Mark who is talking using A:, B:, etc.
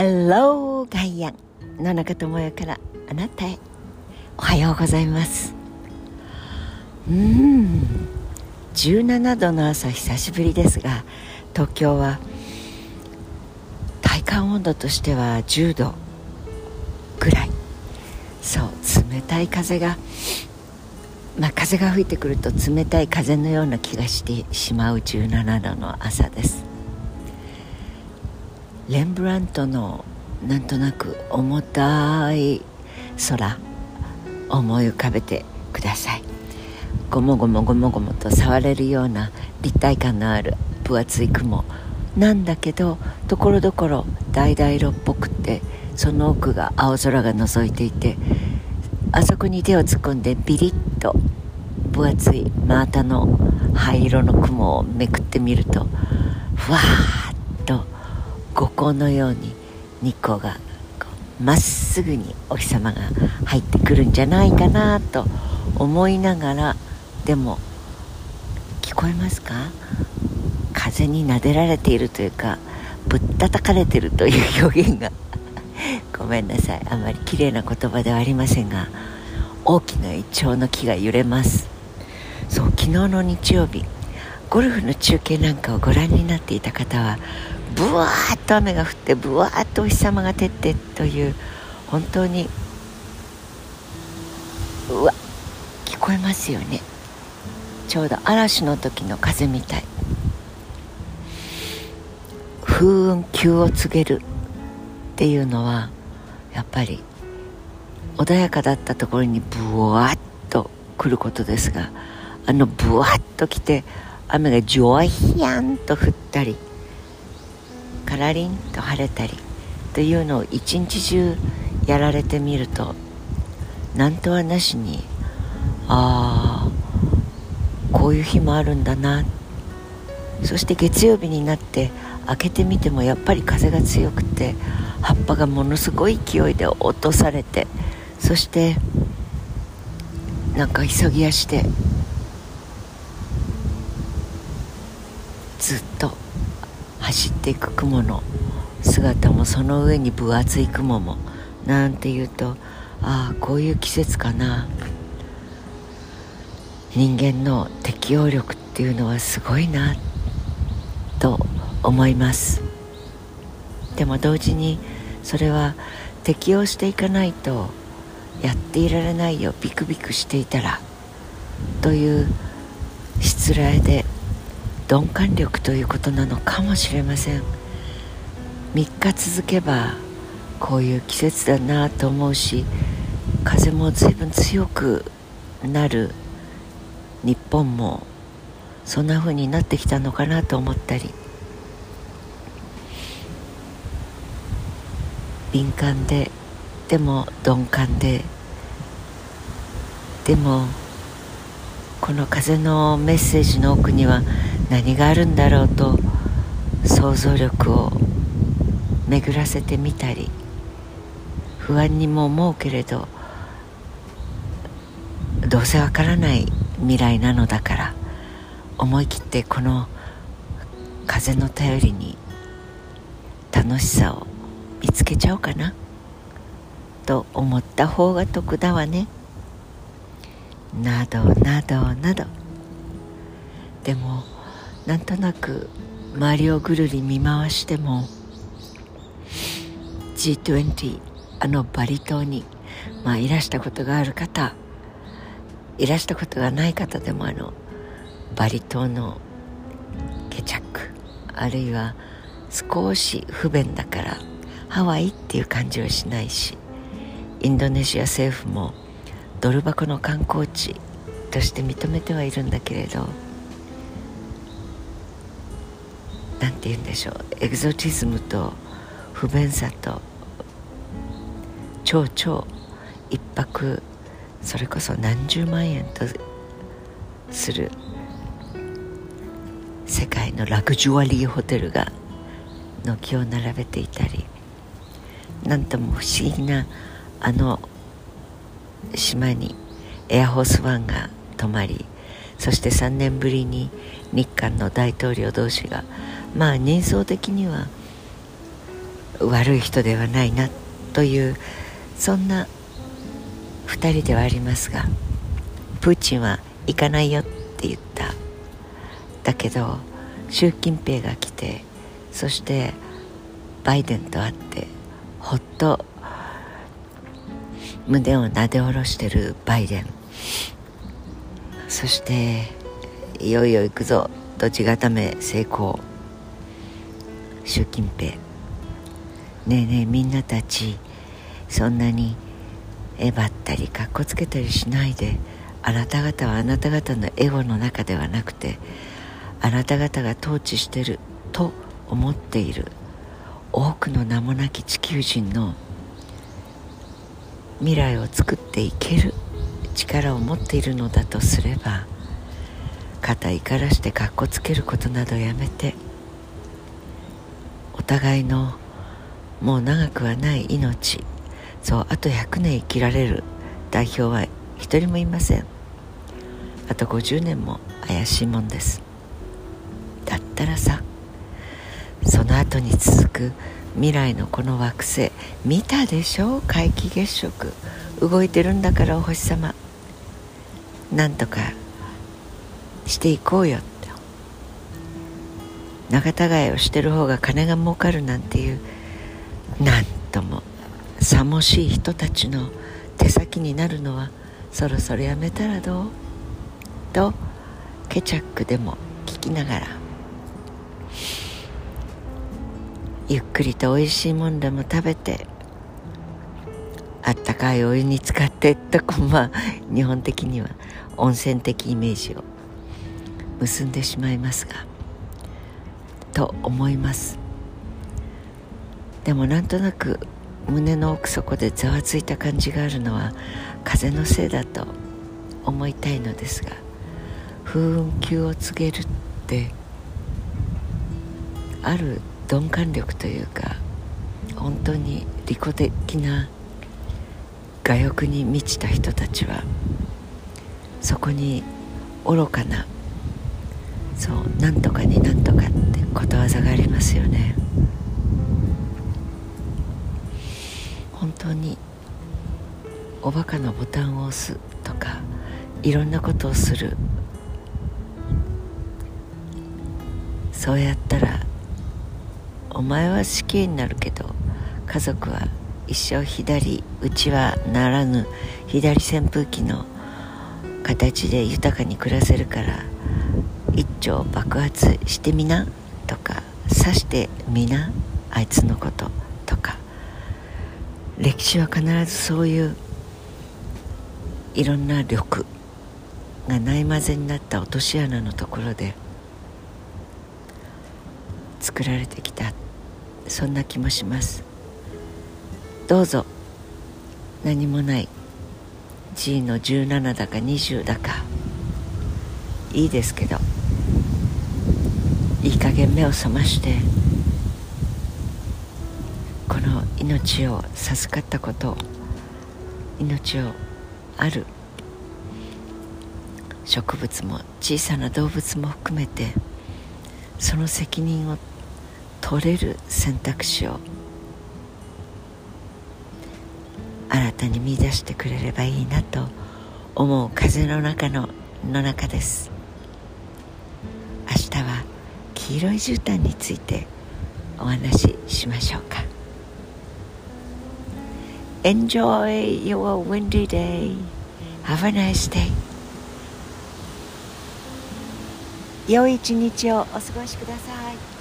A: Hello ガイアン野中智代からあなたへ。おはようございます。うん。17度の朝久しぶりですが東京は体感温度としては10度ぐらい。そう冷たい風がまあ、風が吹いてくると冷たい風のような気がしてしまう17度の朝です。レンブラントのなんとなく重たい空思い浮かべてください。ごもごもごもごもと触れるような立体感のある分厚い雲なんだけどところどころ橙色っぽくてその奥が青空が覗いていてあそこに手を突っ込んでビリッと分厚い真綿の灰色の雲をめくってみるとふわーっと五光のように日光がまっすぐにお日様が入ってくるんじゃないかなと思いながらでも聞こえますか？風になでられているというか ぶったたかれてるという表現が。ごめんなさい。あまり綺麗な言葉ではありませんが大きなイチョウの木が揺れます。そう昨日の日曜日ゴルフの中継なんかをご覧になっていた方はブワーッと雨が降ってブワーッとお日様が照ってという本当にうわ聞こえますよね。ちょうど嵐の時の風みたい。風雲急を告げるっていうのはやっぱり穏やかだったところにブワッと来ることですがあのブワッと来て雨がジョイヤンと降ったりカラリンと晴れたりというのを一日中やられてみると何とはなしにああこういう日もあるんだな。そして月曜日になって開けてみてもやっぱり風が強くて葉っぱがものすごい勢いで落とされてそしてなんか急ぎ足でずっと走っていく雲の姿もその上に分厚い雲もなんていうとああこういう季節かな。人間の適応力っていうのはすごいなと思います。でも同時にそれは適応していかないとやっていられないよビクビクしていたらという失礼で鈍感力ということなのかもしれません。3日続けばこういう季節だなと思うし風も随分強くなる日本もそんな風になってきたのかなと思ったり敏感ででも鈍感ででもこの風のメッセージの奥には何があるんだろうと想像力を巡らせてみたり不安にも思うけれどどうせわからない未来なのだから思い切ってこの風の頼りに楽しさを見つけちゃおうかな。と思った方が得だわねなどなどなどでもなんとなく周りをぐるり見回しても G20 あのバリ島に、まあ、いらしたことがある方いらしたことがない方でもあのバリ島のケチャックあるいは少し不便だからハワイっていう感じはしないしインドネシア政府もドル箱の観光地として認めてはいるんだけれど何て言うんでしょう。エグゾチズムと不便さと超超一泊それこそ何十万円とする世界のラグジュアリーホテルが軒を並べていたりなんとも不思議なあの島にエアホースワンが泊まりそして3年ぶりに日韓の大統領同士がまあ人相的には悪い人ではないなというそんな2人ではありますがプーチンは行かないよって言った。だけど習近平が来てそしてバイデンと会ってほっと胸をなで下ろしてるバイデン。そしていよいよ行くぞ。と地固め成功。習近平ねえねえみんなたちそんなにえばったりかっこつけたりしないで。あなた方はあなた方のエゴの中ではなくてあなた方が統治してると思っている。多くの名もなき地球人の未来を作っていける。力を持っているのだとすれば肩怒らしてかっこつけることなどやめてお互いのもう長くはない命そうあと100年生きられる代表は一人もいません。あと50年も怪しいもんです。だったらさその後に続く未来のこの惑星見たでしょ？皆既月食。動いてるんだからお星様。なんとかしていこうよって。仲違いをしてる方が金が儲かるなんていうなんともさもしい人たちの手先になるのはそろそろやめたらどう？とケチャックでも聞きながら。ゆっくりとおいしいもんでも食べてあったかいお湯に浸かってとこまあ日本的には。温泉的イメージを結んでしまいますがと思います。でもなんとなく胸の奥底でざわついた感じがあるのは風のせいだと思いたいのですが風雲球を告げるってある鈍感力というか本当に利己的な我欲に満ちた人たちはそこに愚かなそうなんとかになんとかってことわざがありますよね。本当におバカのボタンを押すとかいろんなことをする。そうやったらお前は死刑になるけど家族は一生左うちはならぬ左扇風機の形で豊かに暮らせるから一丁爆発してみなとか刺してみなあいつのこととか。歴史は必ずそういういろんな力がないまぜになった落とし穴のところで作られてきた。そんな気もします。どうぞ何もない G の17だか20だか。いいですけど。いい加減目を覚まして。この命を授かったこと。命をある。植物も小さな動物も含めて。その責任を取れる選択肢を新たに見出してくれればいいなと思う風の中のの中です。明日は黄色い絨毯についてお話ししましょうか。Enjoy your windy day. Have a nice day. 良い一日をお過ごしください。